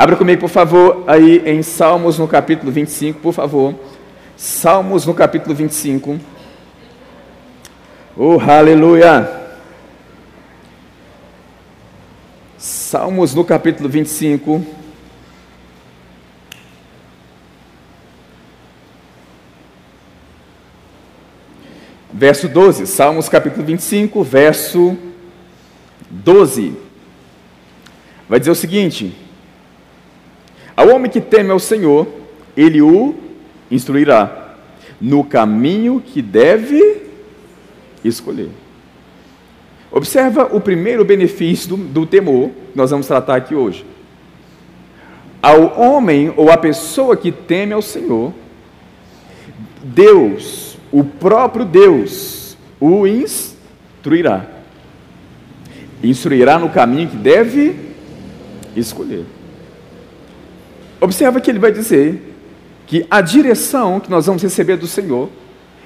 Abra comigo, por favor, aí em Salmos no capítulo 25, por favor. Salmos no capítulo 25. Oh, aleluia! Salmos no capítulo 25. Verso 12, Salmos capítulo 25, verso 12. Vai dizer o seguinte: Ao homem que teme ao Senhor, ele o instruirá no caminho que deve escolher. Observa o primeiro benefício do, do temor que nós vamos tratar aqui hoje. Ao homem ou à pessoa que teme ao Senhor, Deus, o próprio Deus, o instruirá. Instruirá no caminho que deve escolher. Observa que ele vai dizer que a direção que nós vamos receber do Senhor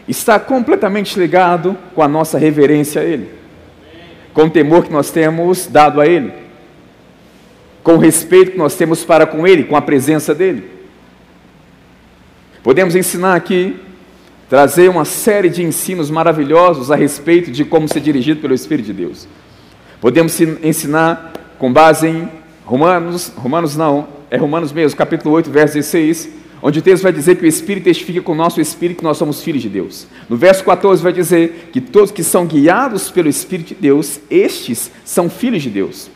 está completamente ligado com a nossa reverência a Ele com o temor que nós temos dado a Ele, com o respeito que nós temos para com Ele, com a presença dEle. Podemos ensinar aqui, trazer uma série de ensinos maravilhosos a respeito de como ser dirigido pelo Espírito de Deus. Podemos ensinar com base em Romanos, Romanos não, é Romanos mesmo, capítulo 8, verso 16, onde o texto vai dizer que o Espírito testifica com o nosso Espírito que nós somos filhos de Deus. No verso 14 vai dizer que todos que são guiados pelo Espírito de Deus, estes são filhos de Deus.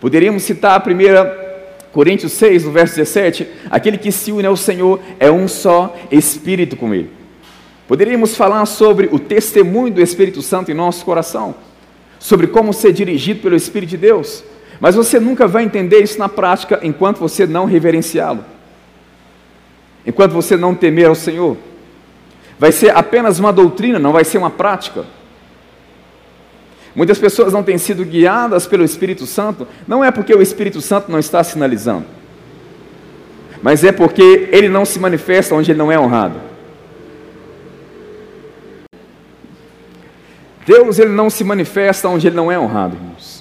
Poderíamos citar a 1 Coríntios 6, no verso 17, aquele que se une ao Senhor é um só Espírito com Ele. Poderíamos falar sobre o testemunho do Espírito Santo em nosso coração, sobre como ser dirigido pelo Espírito de Deus, mas você nunca vai entender isso na prática enquanto você não reverenciá-lo enquanto você não temer ao Senhor. Vai ser apenas uma doutrina, não vai ser uma prática. Muitas pessoas não têm sido guiadas pelo Espírito Santo, não é porque o Espírito Santo não está sinalizando, mas é porque ele não se manifesta onde ele não é honrado. Deus ele não se manifesta onde ele não é honrado, irmãos.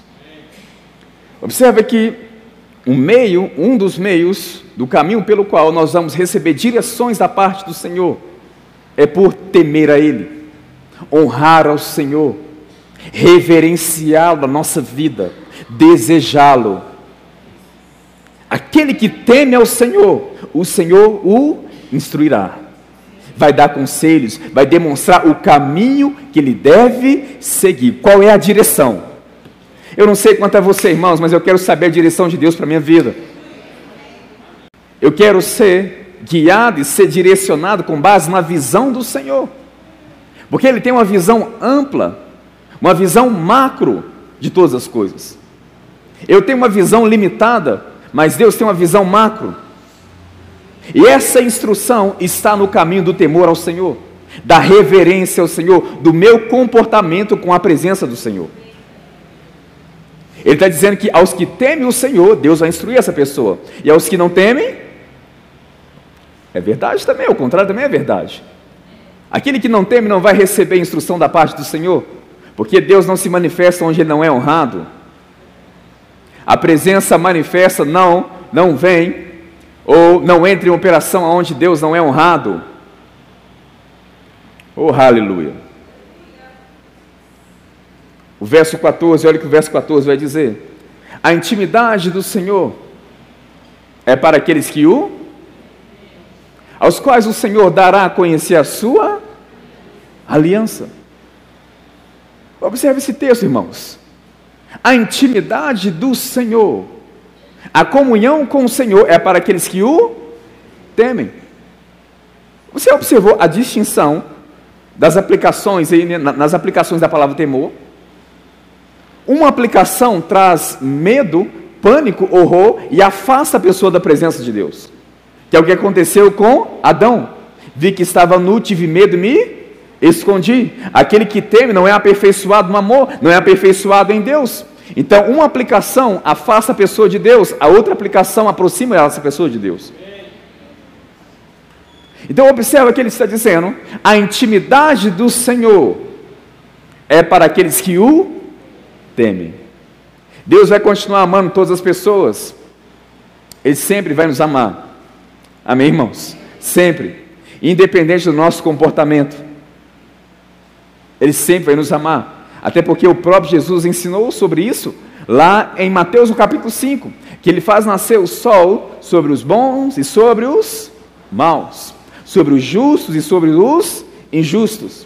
Observe que um meio, um dos meios do caminho pelo qual nós vamos receber direções da parte do Senhor é por temer a Ele, honrar ao Senhor, reverenciá-lo na nossa vida, desejá-lo. Aquele que teme ao Senhor, o Senhor o instruirá, vai dar conselhos, vai demonstrar o caminho que ele deve seguir. Qual é a direção? Eu não sei quanto a você, irmãos, mas eu quero saber a direção de Deus para a minha vida. Eu quero ser guiado e ser direcionado com base na visão do Senhor. Porque Ele tem uma visão ampla, uma visão macro de todas as coisas. Eu tenho uma visão limitada, mas Deus tem uma visão macro. E essa instrução está no caminho do temor ao Senhor, da reverência ao Senhor, do meu comportamento com a presença do Senhor. Ele está dizendo que aos que temem o Senhor, Deus vai instruir essa pessoa, e aos que não temem, é verdade também, o contrário também é verdade. Aquele que não teme não vai receber instrução da parte do Senhor, porque Deus não se manifesta onde ele não é honrado. A presença manifesta não, não vem, ou não entra em operação onde Deus não é honrado. Oh, aleluia. O verso 14, olha o que o verso 14 vai dizer. A intimidade do Senhor é para aqueles que o aos quais o Senhor dará a conhecer a sua aliança. Observe esse texto, irmãos. A intimidade do Senhor, a comunhão com o Senhor é para aqueles que o temem. Você observou a distinção das aplicações aí, nas aplicações da palavra temor? Uma aplicação traz medo, pânico, horror e afasta a pessoa da presença de Deus que é o que aconteceu com Adão. Vi que estava nu, tive medo me escondi. Aquele que teme não é aperfeiçoado no amor, não é aperfeiçoado em Deus. Então, uma aplicação afasta a pessoa de Deus, a outra aplicação aproxima essa pessoa de Deus. Então, observa que ele está dizendo: a intimidade do Senhor é para aqueles que o temem. Deus vai continuar amando todas as pessoas, Ele sempre vai nos amar. Amém, irmãos? Sempre. Independente do nosso comportamento. Ele sempre vai nos amar. Até porque o próprio Jesus ensinou sobre isso lá em Mateus no capítulo 5, que ele faz nascer o sol sobre os bons e sobre os maus, sobre os justos e sobre os injustos.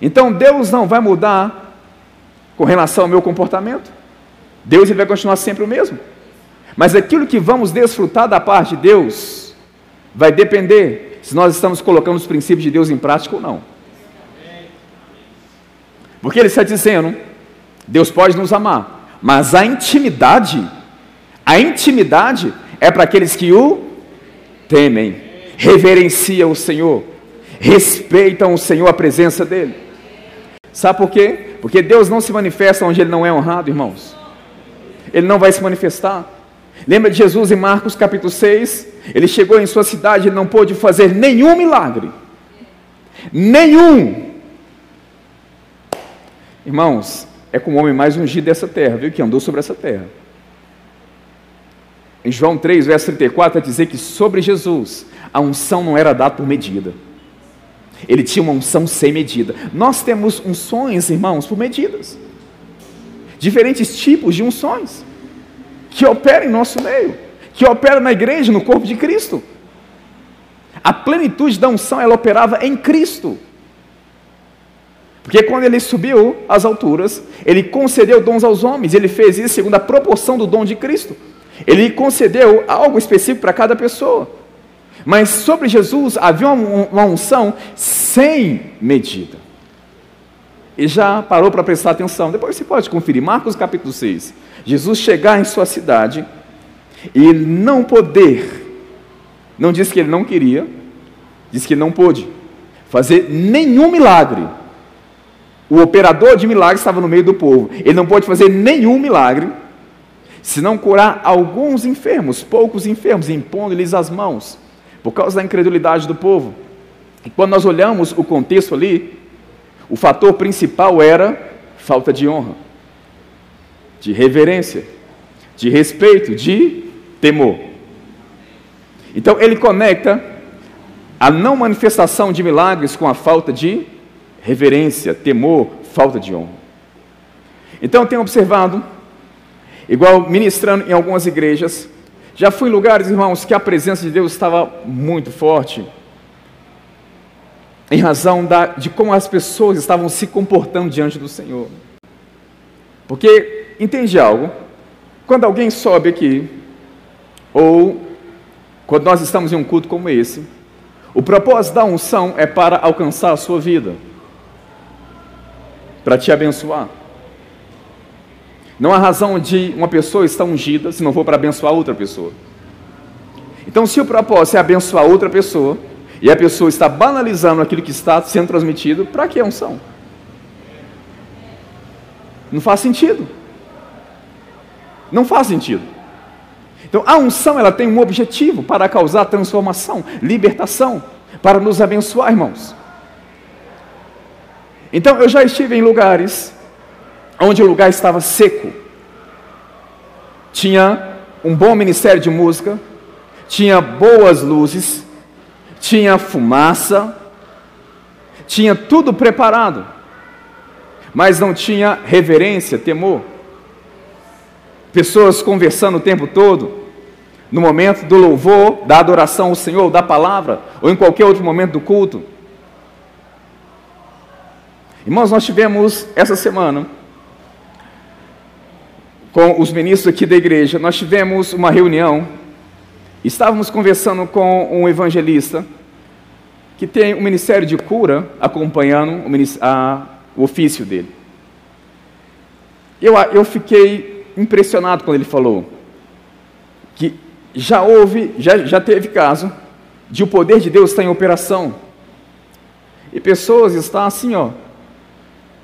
Então Deus não vai mudar com relação ao meu comportamento. Deus ele vai continuar sempre o mesmo. Mas aquilo que vamos desfrutar da parte de Deus vai depender se nós estamos colocando os princípios de Deus em prática ou não. Porque ele está dizendo: Deus pode nos amar, mas a intimidade, a intimidade é para aqueles que o temem, reverenciam o Senhor, respeitam o Senhor, a presença dEle. Sabe por quê? Porque Deus não se manifesta onde Ele não é honrado, irmãos. Ele não vai se manifestar. Lembra de Jesus em Marcos capítulo 6? Ele chegou em sua cidade e não pôde fazer nenhum milagre. Nenhum. Irmãos, é como o homem mais ungido dessa terra, viu? Que andou sobre essa terra. Em João 3, verso 34, vai dizer que sobre Jesus a unção não era dada por medida. Ele tinha uma unção sem medida. Nós temos unções, irmãos, por medidas. Diferentes tipos de unções que operam em nosso meio, que operam na igreja, no corpo de Cristo. A plenitude da unção ela operava em Cristo. Porque quando ele subiu às alturas, ele concedeu dons aos homens, ele fez isso segundo a proporção do dom de Cristo. Ele concedeu algo específico para cada pessoa. Mas sobre Jesus havia uma, unção sem medida. E já parou para prestar atenção. Depois você pode conferir. Marcos capítulo 6. Jesus chegar em sua cidade e não poder, não disse que ele não queria, disse que não pôde fazer nenhum milagre. O operador de milagres estava no meio do povo. Ele não pôde fazer nenhum milagre, se não curar alguns enfermos, poucos enfermos, impondo-lhes as mãos por causa da incredulidade do povo. E quando nós olhamos o contexto ali, o fator principal era falta de honra, de reverência, de respeito, de temor. Então ele conecta a não manifestação de milagres com a falta de reverência, temor, falta de honra. Então eu tenho observado, igual ministrando em algumas igrejas, já fui em lugares, irmãos, que a presença de Deus estava muito forte, em razão da, de como as pessoas estavam se comportando diante do Senhor. Porque, entende algo? Quando alguém sobe aqui, ou quando nós estamos em um culto como esse, o propósito da unção é para alcançar a sua vida, para te abençoar. Não há razão de uma pessoa estar ungida se não for para abençoar outra pessoa. Então, se o propósito é abençoar outra pessoa, e a pessoa está banalizando aquilo que está sendo transmitido, para que unção? Não faz sentido. Não faz sentido. Então, a unção ela tem um objetivo para causar transformação, libertação, para nos abençoar, irmãos. Então, eu já estive em lugares onde o lugar estava seco. Tinha um bom ministério de música, tinha boas luzes, tinha fumaça, tinha tudo preparado, mas não tinha reverência, temor. Pessoas conversando o tempo todo, no momento do louvor, da adoração ao Senhor, da palavra, ou em qualquer outro momento do culto. Irmãos, nós tivemos essa semana com os ministros aqui da igreja, nós tivemos uma reunião, estávamos conversando com um evangelista que tem um ministério de cura acompanhando o, a, o ofício dele. Eu, eu fiquei impressionado quando ele falou que já houve, já, já teve caso de o poder de Deus estar em operação. E pessoas estão assim, ó,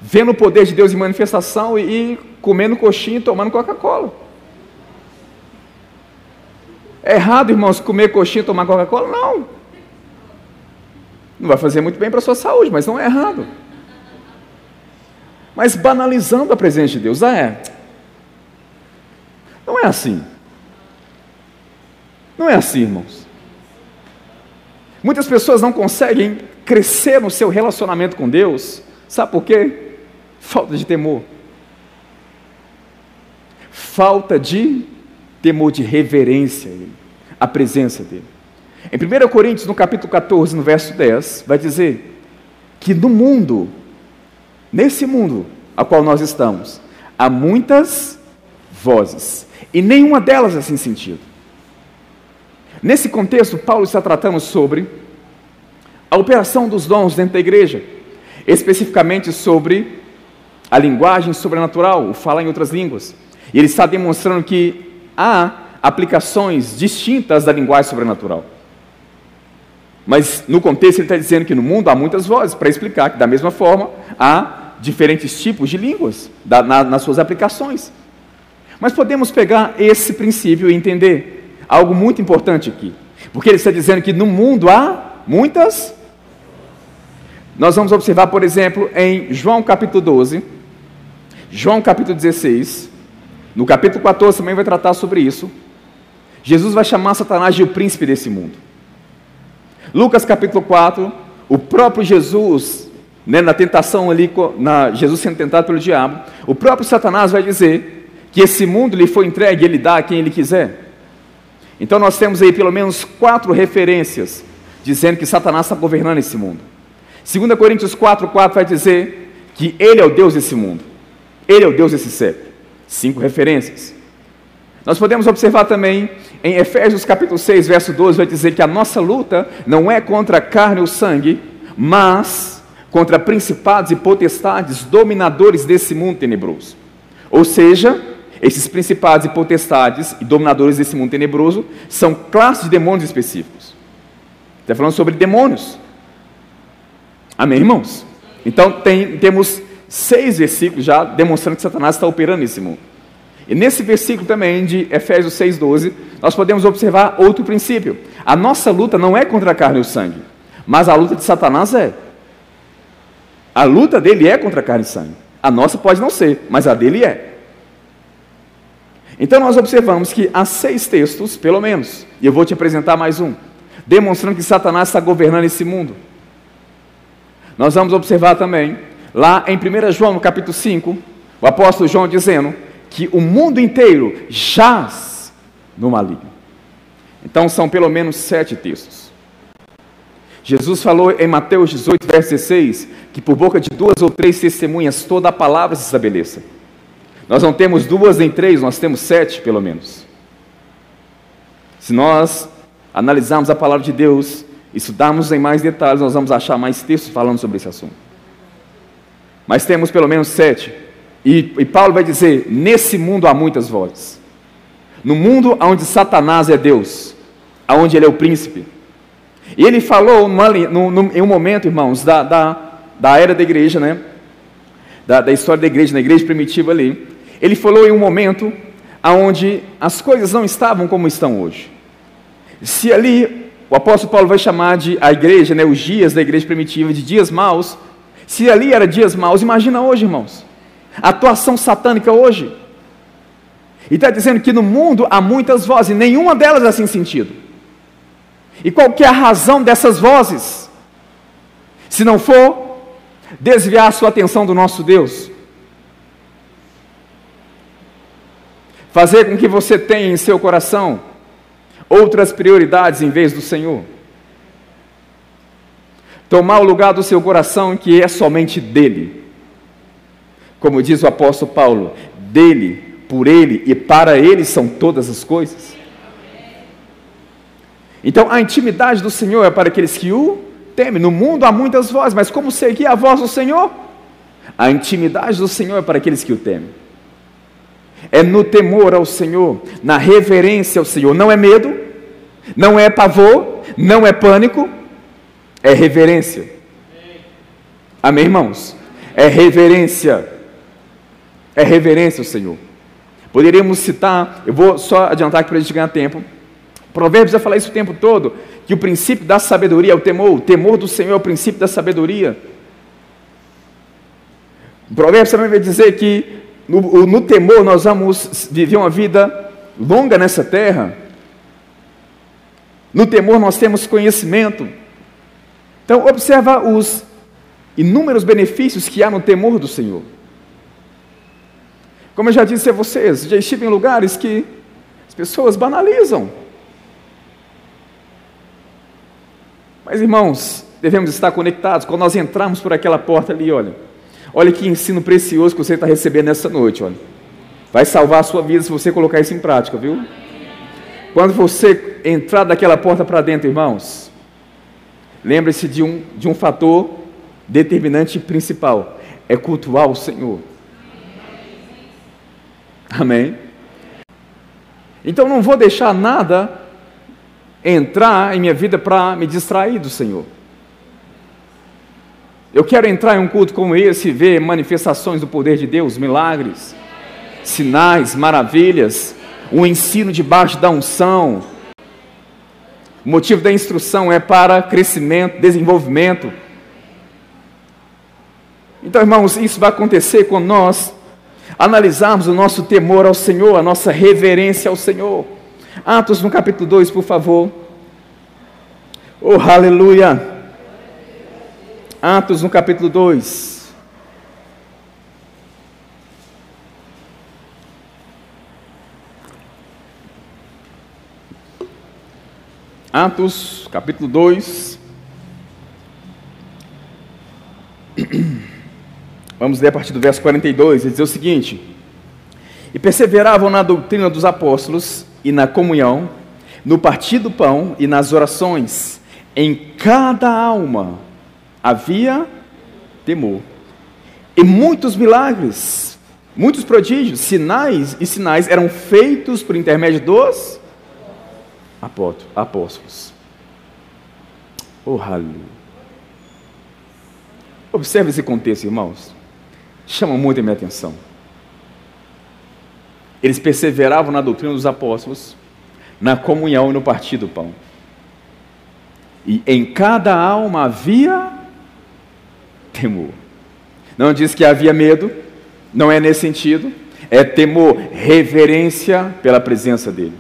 vendo o poder de Deus em manifestação e, e comendo coxinha e tomando Coca-Cola. É errado, irmãos, comer coxinha e tomar Coca-Cola? Não. Não vai fazer muito bem para a sua saúde, mas não é errado. Mas banalizando a presença de Deus, ah, é. Não é assim. Não é assim, irmãos. Muitas pessoas não conseguem crescer no seu relacionamento com Deus, sabe por quê? Falta de temor. Falta de temor, de reverência a Ele, a presença dEle. Em 1 Coríntios, no capítulo 14, no verso 10, vai dizer que no mundo, nesse mundo a qual nós estamos, há muitas vozes, e nenhuma delas é sem sentido. Nesse contexto, Paulo está tratando sobre a operação dos dons dentro da igreja, especificamente sobre a linguagem sobrenatural, o falar em outras línguas. E ele está demonstrando que há aplicações distintas da linguagem sobrenatural. Mas no contexto ele está dizendo que no mundo há muitas vozes, para explicar que da mesma forma há diferentes tipos de línguas da, na, nas suas aplicações. Mas podemos pegar esse princípio e entender algo muito importante aqui. Porque ele está dizendo que no mundo há muitas. Nós vamos observar, por exemplo, em João capítulo 12, João capítulo 16, no capítulo 14 também vai tratar sobre isso. Jesus vai chamar Satanás de o príncipe desse mundo. Lucas capítulo 4, o próprio Jesus, né, na tentação ali, na, Jesus sendo tentado pelo diabo, o próprio Satanás vai dizer que esse mundo lhe foi entregue, ele dá a quem ele quiser. Então nós temos aí pelo menos quatro referências dizendo que Satanás está governando esse mundo. 2 Coríntios 4, 4 vai dizer que ele é o Deus desse mundo. Ele é o Deus desse século. Cinco referências. Nós podemos observar também em Efésios capítulo 6, verso 12, vai dizer que a nossa luta não é contra a carne ou sangue, mas contra principados e potestades, dominadores desse mundo tenebroso. Ou seja, esses principados e potestades e dominadores desse mundo tenebroso são classes de demônios específicos. Está falando sobre demônios. Amém, irmãos? Então tem, temos seis versículos já demonstrando que Satanás está operando nesse mundo. E nesse versículo também de Efésios 6,12, nós podemos observar outro princípio. A nossa luta não é contra a carne e o sangue, mas a luta de Satanás é. A luta dele é contra a carne e sangue. A nossa pode não ser, mas a dele é. Então nós observamos que há seis textos, pelo menos, e eu vou te apresentar mais um, demonstrando que Satanás está governando esse mundo. Nós vamos observar também Lá em 1 João, capítulo 5, o apóstolo João dizendo que o mundo inteiro jaz no maligno. Então são pelo menos sete textos. Jesus falou em Mateus 18, verso 16, que por boca de duas ou três testemunhas toda a palavra se estabeleça. Nós não temos duas nem três, nós temos sete pelo menos. Se nós analisarmos a palavra de Deus, estudarmos em mais detalhes, nós vamos achar mais textos falando sobre esse assunto mas temos pelo menos sete. E, e, Paulo vai dizer: nesse mundo há muitas vozes. No mundo onde Satanás é Deus, onde ele é o príncipe. E ele falou numa, num, em um momento, irmãos, da, da, da era da igreja, né? Da, da história da igreja, na igreja primitiva ali. Ele falou em um momento onde as coisas não estavam como estão hoje. Se ali o apóstolo Paulo vai chamar de a igreja, né, os dias da igreja primitiva, de dias maus, se ali era dias maus, imagina hoje, irmãos. A atuação satânica hoje. E está dizendo que no mundo há muitas vozes, nenhuma delas é sem sentido. E qual que é a razão dessas vozes? Se não for desviar a sua atenção do nosso Deus. Fazer com que você tenha em seu coração outras prioridades em vez do Senhor tomar o lugar do seu coração que é somente dele. Como diz o apóstolo Paulo, dele, por ele e para ele são todas as coisas. Então a intimidade do Senhor é para aqueles que o temem. No mundo há muitas vozes, mas como seguir a voz do Senhor? A intimidade do Senhor é para aqueles que o temem. É no temor ao Senhor, na reverência ao Senhor. Não é medo, não é pavor, não é pânico, é reverência. Amém, irmãos? É reverência. É reverência ao Senhor. Poderíamos citar, eu vou só adiantar aqui para a gente ganhar tempo. Provérbios vai falar isso o tempo todo, que o princípio da sabedoria é o temor, o temor do Senhor é o princípio da sabedoria. Provérbios também vai dizer que no, no temor nós vamos viver uma vida longa nessa terra, No temor nós temos conhecimento. Então, observa os inúmeros benefícios que há no temor do Senhor. Como eu já disse a vocês, já estive em lugares que as pessoas banalizam. Mas, irmãos, devemos estar conectados. Quando nós entrarmos por aquela porta ali, olha, olha que ensino precioso que você está recebendo nessa noite, olha. Vai salvar a sua vida se você colocar isso em prática, viu? Quando você entrar daquela porta para dentro, irmãos, lembre-se de um, de um fator determinante principal: é cultuar o Senhor. Amém? Então não vou deixar nada entrar em minha vida para me distrair do Senhor. Eu quero entrar em um culto como esse e ver manifestações do poder de Deus, milagres, sinais, maravilhas, o ensino debaixo da unção. O motivo da instrução é para crescimento, desenvolvimento. Então, irmãos, isso vai acontecer quando nós analisarmos o nosso temor ao Senhor, a nossa reverência ao Senhor. Atos no capítulo 2, por favor. Oh, aleluia. Atos no capítulo 2. Atos, capítulo 2. Vamos ler a partir do verso 42, ele diz o seguinte: E perseveravam na doutrina dos apóstolos e na comunhão, no partir do pão e nas orações. Em cada alma havia temor. E muitos milagres, muitos prodígios, sinais e sinais eram feitos por intermédio dos apóstolos. Oh, aleluia. Observe esse contexto, irmãos. Chama muito a minha atenção. Eles perseveravam na doutrina dos apóstolos, na comunhão e no partir do pão. E em cada alma havia temor. Não diz que havia medo, não é nesse sentido. É temor, reverência pela presença dele.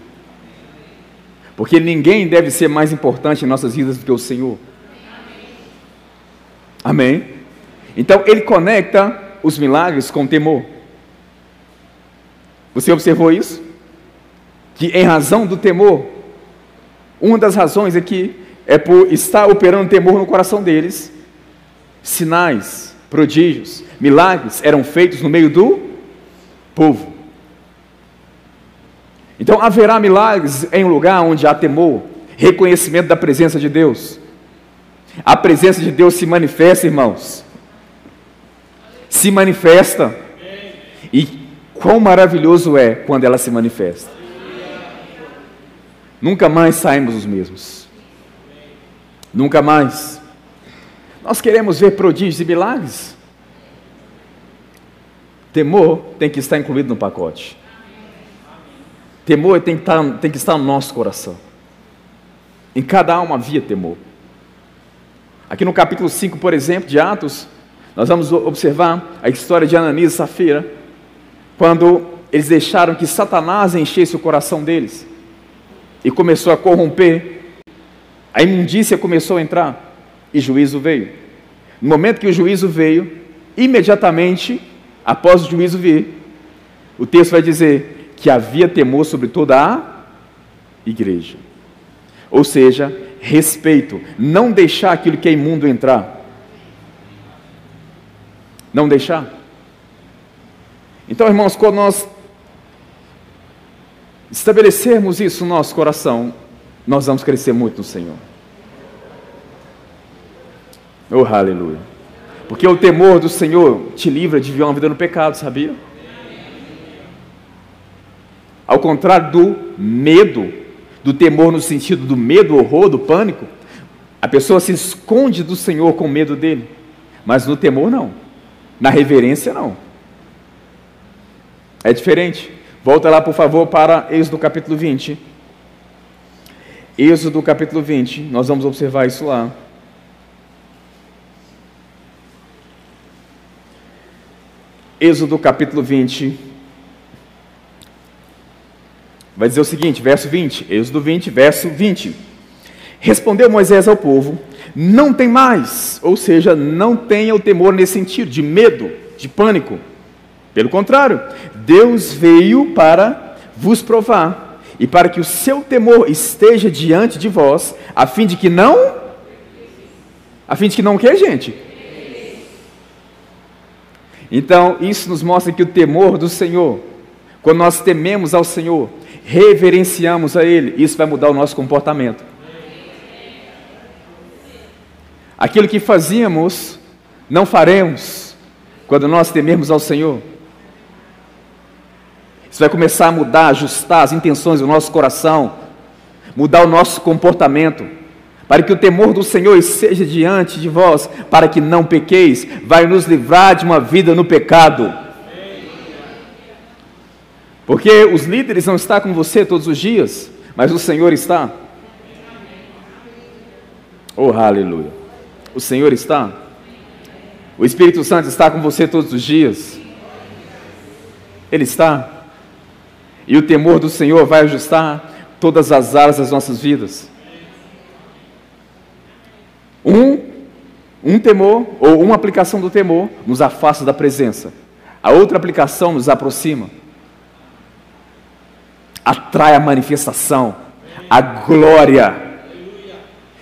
Porque ninguém deve ser mais importante em nossas vidas do que o Senhor. Amém? Então ele conecta os milagres com temor. Você observou isso? Que em razão do temor, uma das razões é que é por estar operando temor no coração deles, sinais, prodígios, milagres eram feitos no meio do povo. Então haverá milagres em um lugar onde há temor, reconhecimento da presença de Deus. A presença de Deus se manifesta, irmãos. Se manifesta. E quão maravilhoso é quando ela se manifesta. Nunca mais saímos os mesmos. Nunca mais. Nós queremos ver prodígios e milagres. Temor tem que estar incluído no pacote. Temor tem que, estar, tem que estar no nosso coração. Em cada alma havia temor. Aqui no capítulo 5, por exemplo, de Atos, nós vamos observar a história de Ananias e Safira, quando eles deixaram que Satanás enchesse o coração deles e começou a corromper, a imundícia começou a entrar e juízo veio. No momento que o juízo veio, imediatamente após o juízo vir, o texto vai dizer que havia temor sobre toda a igreja. Ou seja, respeito, não deixar aquilo que é imundo entrar. Não deixar. Então, irmãos, quando nós estabelecermos isso no nosso coração, nós vamos crescer muito no Senhor. Oh, aleluia. Porque o temor do Senhor te livra de viver uma vida no pecado, sabia? Ao contrário do medo, do temor no sentido do medo, horror, do pânico, a pessoa se esconde do Senhor com medo dele, mas no temor não, na reverência não. É diferente. Volta lá, por favor, para Êxodo capítulo 20. Êxodo capítulo 20, nós vamos observar isso lá. Êxodo capítulo 20, Vai dizer o seguinte, verso 20, Êxodo 20, verso 20. Respondeu Moisés ao povo: Não tem mais, ou seja, não tenha o temor nesse sentido, de medo, de pânico. Pelo contrário, Deus veio para vos provar e para que o seu temor esteja diante de vós, a fim de que não. A fim de que não o que, gente? Então, isso nos mostra que o temor do Senhor, quando nós tememos ao Senhor, reverenciamos a Ele, isso vai mudar o nosso comportamento. Aquilo que fazíamos, não faremos quando nós temermos ao Senhor. Isso vai começar a mudar, ajustar as intenções do nosso coração, mudar o nosso comportamento, para que o temor do Senhor esteja diante de vós, para que não pequeis, vai nos livrar de uma vida no pecado. Porque os líderes não estão com você todos os dias, mas o Senhor está. Oh, aleluia. O Senhor está. O Espírito Santo está com você todos os dias. Ele está. E o temor do Senhor vai ajustar todas as áreas das nossas vidas. Um, um temor, ou uma aplicação do temor, nos afasta da presença. A outra aplicação nos aproxima. Atrai a manifestação, a glória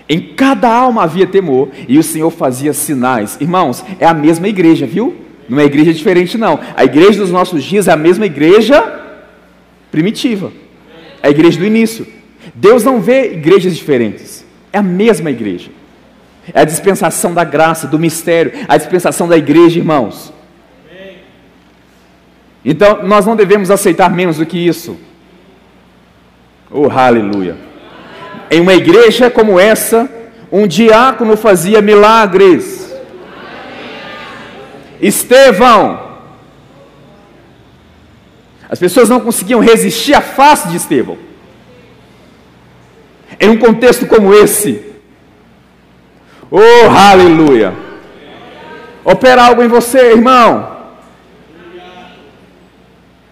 em cada alma havia temor e o Senhor fazia sinais. Irmãos, é a mesma igreja, viu? Não é igreja diferente, não. A igreja dos nossos dias é a mesma igreja primitiva. É a igreja do início. Deus não vê igrejas diferentes. É a mesma igreja. É a dispensação da graça, do mistério, a dispensação da igreja, irmãos. Então, nós não devemos aceitar menos do que isso. Oh, aleluia. Em uma igreja como essa, um diácono fazia milagres. Estevão. As pessoas não conseguiam resistir à face de Estevão. Em um contexto como esse. Oh, aleluia. Opera algo em você, irmão.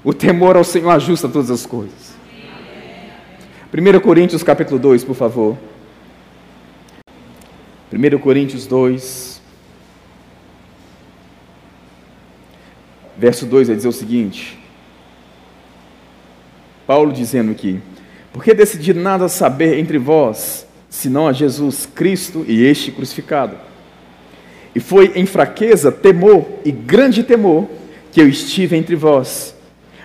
O temor ao Senhor ajusta todas as coisas. 1 Coríntios capítulo 2, por favor. 1 Coríntios 2, verso 2 vai dizer o seguinte: Paulo dizendo aqui: Porque decidi nada saber entre vós, senão a Jesus Cristo e este crucificado. E foi em fraqueza, temor e grande temor que eu estive entre vós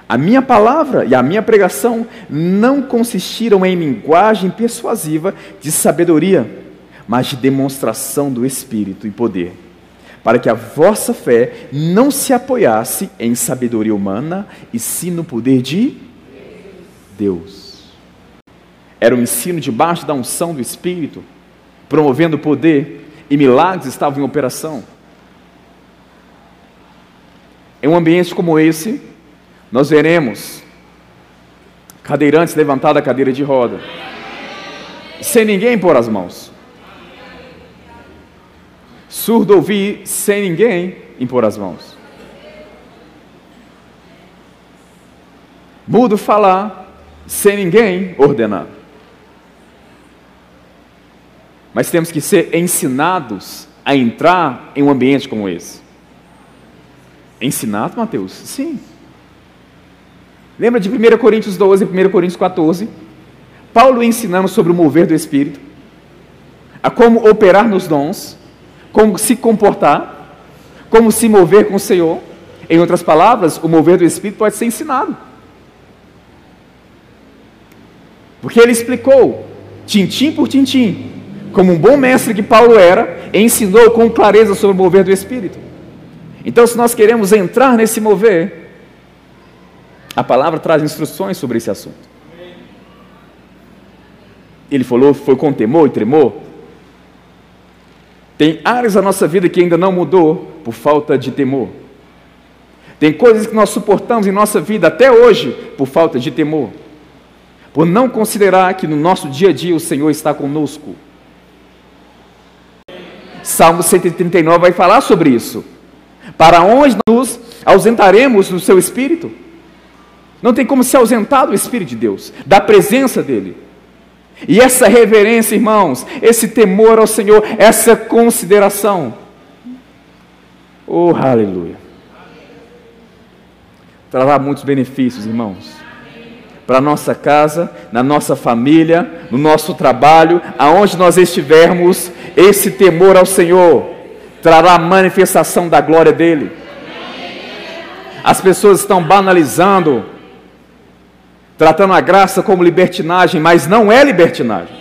a minha palavra e a minha pregação não consistiram em linguagem persuasiva de sabedoria, mas de demonstração do Espírito e poder, para que a vossa fé não se apoiasse em sabedoria humana, e sim no poder de Deus. Era um ensino debaixo da unção do Espírito, promovendo poder, e milagres estavam em operação. Em um ambiente como esse, nós veremos cadeirantes levantar da cadeira de roda, sem ninguém pôr as mãos. Surdo ouvir sem ninguém impor as mãos. Mudo falar sem ninguém ordenar. Mas temos que ser ensinados a entrar em um ambiente como esse. Ensinado, Mateus? Sim. Lembra de 1 Coríntios 12 e 1 Coríntios 14? Paulo ensinando sobre o mover do Espírito, a como operar nos dons, como se comportar, como se mover com o Senhor. Em outras palavras, o mover do Espírito pode ser ensinado. Porque ele explicou, tintim por tintim, como um bom mestre que Paulo era, ensinou com clareza sobre o mover do Espírito. Então, se nós queremos entrar nesse mover, a palavra traz instruções sobre esse assunto. Ele falou, foi com temor e tremor. Tem áreas da nossa vida que ainda não mudou por falta de temor. Tem coisas que nós suportamos em nossa vida até hoje por falta de temor. Por não considerar que no nosso dia a dia o Senhor está conosco. Salmo 139 vai falar sobre isso. Para onde nos ausentaremos no seu espírito? Não tem como se ausentar do Espírito de Deus, da presença dEle. E essa reverência, irmãos, esse temor ao Senhor, essa consideração. Oh, aleluia. Trará muitos benefícios, irmãos. Para a nossa casa, na nossa família, no nosso trabalho, aonde nós estivermos, esse temor ao Senhor trará a manifestação da glória dEle. As pessoas estão banalizando tratando a graça como libertinagem, mas não é libertinagem.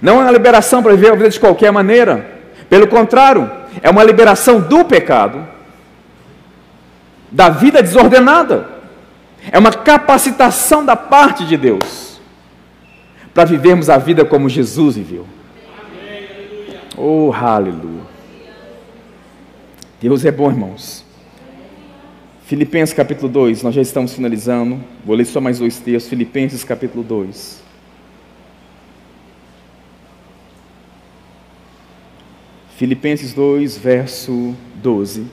Não é uma liberação para viver a vida de qualquer maneira. Pelo contrário, é uma liberação do pecado, da vida desordenada. É uma capacitação da parte de Deus para vivermos a vida como Jesus viveu. Oh, aleluia. Deus é bom, irmãos. Filipenses capítulo 2, nós já estamos finalizando. Vou ler só mais dois textos. Filipenses capítulo 2. Filipenses 2, verso 12.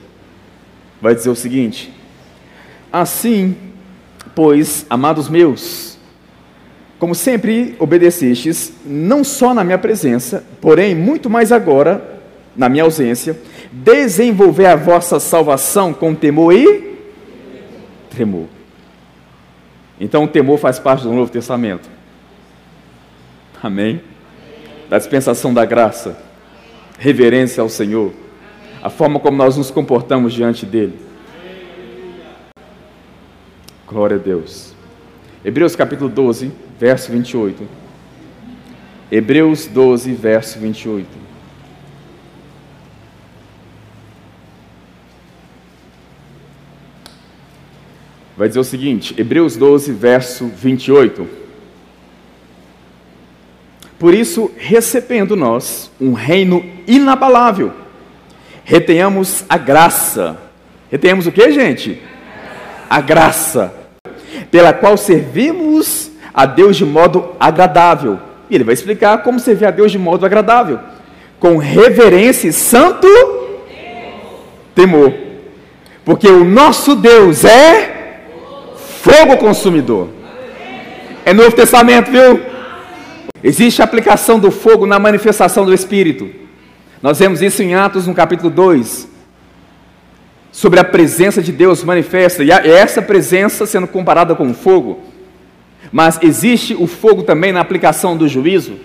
Vai dizer o seguinte: Assim, pois, amados meus, como sempre obedecestes, não só na minha presença, porém muito mais agora, na minha ausência, desenvolver a vossa salvação com temor e temor. Então o temor faz parte do Novo Testamento. Amém? Da dispensação da graça, reverência ao Senhor, a forma como nós nos comportamos diante dEle. Glória a Deus. Hebreus capítulo 12, verso 28. Hebreus 12, verso 28. Vai dizer o seguinte, Hebreus 12, verso 28. Por isso, recebendo nós um reino inabalável, retenhamos a graça. Retenhamos o que, gente? A graça, pela qual servimos a Deus de modo agradável. E ele vai explicar como servir a Deus de modo agradável, com reverência e santo temor. Porque o nosso Deus é fogo consumidor. É Novo Testamento, viu? Existe a aplicação do fogo na manifestação do Espírito. Nós vemos isso em Atos, no capítulo 2. Sobre a presença de Deus manifesta, e essa presença sendo comparada com o fogo. Mas existe o fogo também na aplicação do juízo.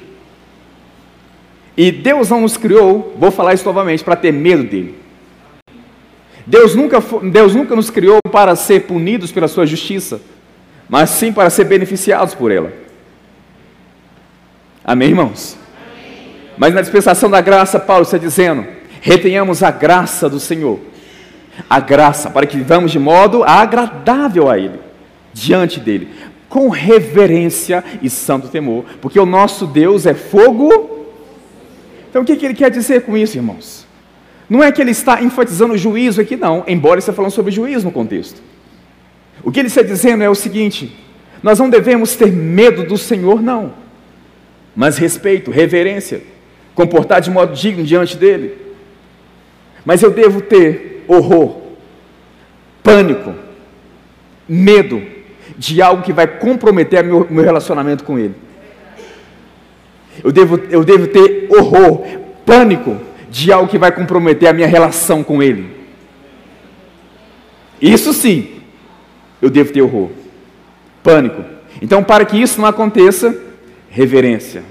E Deus não nos criou, vou falar isso novamente, para ter medo dele. Deus nunca, Deus nunca nos criou para ser punidos pela sua justiça, mas sim para ser beneficiados por ela. Amém, irmãos? Amém. Mas na dispensação da graça, Paulo está dizendo: retenhamos a graça do Senhor, a graça, para que vivamos de modo agradável a Ele, diante dEle, com reverência e santo temor, porque o nosso Deus é fogo. Então o que, que ele quer dizer com isso, irmãos? Não é que ele está enfatizando o juízo aqui, não, embora esteja falando sobre juízo no contexto. O que ele está dizendo é o seguinte: nós não devemos ter medo do Senhor, não, mas respeito, reverência, comportar de modo digno diante dele. Mas eu devo ter horror, pânico, medo de algo que vai comprometer meu, meu relacionamento com ele. Eu devo, eu devo ter horror, pânico de algo que vai comprometer a minha relação com Ele. Isso sim, eu devo ter horror, pânico. Então, para que isso não aconteça, reverência,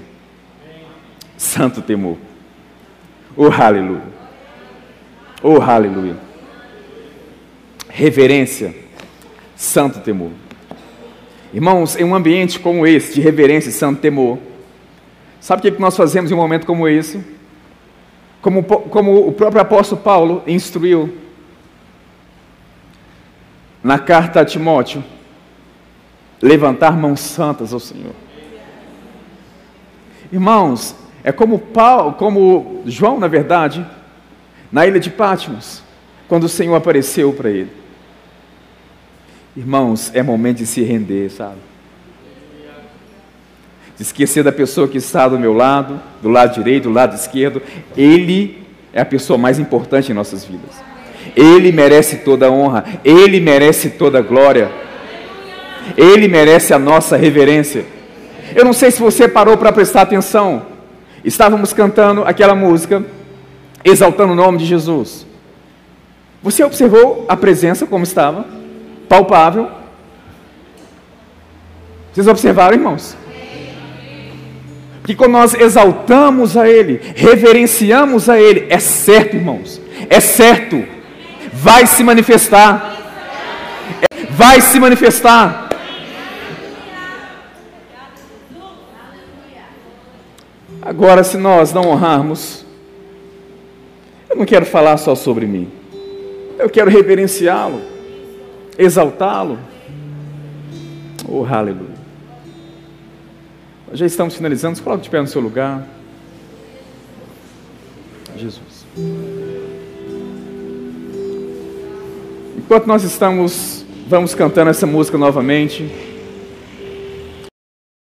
santo temor. Oh, aleluia. Oh, aleluia. Reverência, santo temor. Irmãos, em um ambiente como esse, de reverência e santo temor, sabe o que nós fazemos em um momento como esse? Como, como o próprio apóstolo Paulo instruiu na carta a Timóteo, levantar mãos santas ao Senhor. Irmãos, é como Paulo, como João, na verdade, na ilha de Patmos, quando o Senhor apareceu para ele. Irmãos, é momento de se render, sabe? De esquecer da pessoa que está do meu lado, do lado direito, do lado esquerdo. Ele é a pessoa mais importante em nossas vidas. Ele merece toda a honra, ele merece toda a glória. Ele merece a nossa reverência. Eu não sei se você parou para prestar atenção. Estávamos cantando aquela música, exaltando o nome de Jesus. Você observou a presença como estava? Palpável? Vocês observaram, irmãos? Que quando nós exaltamos a Ele, reverenciamos a Ele, é certo, irmãos, é certo, vai se manifestar, vai se manifestar. Agora, se nós não honrarmos, eu não quero falar só sobre mim, eu quero reverenciá-lo, exaltá-lo. Oh, aleluia. Já estamos finalizando, coloque de pé no seu lugar. Jesus. Enquanto nós estamos, vamos cantando essa música novamente.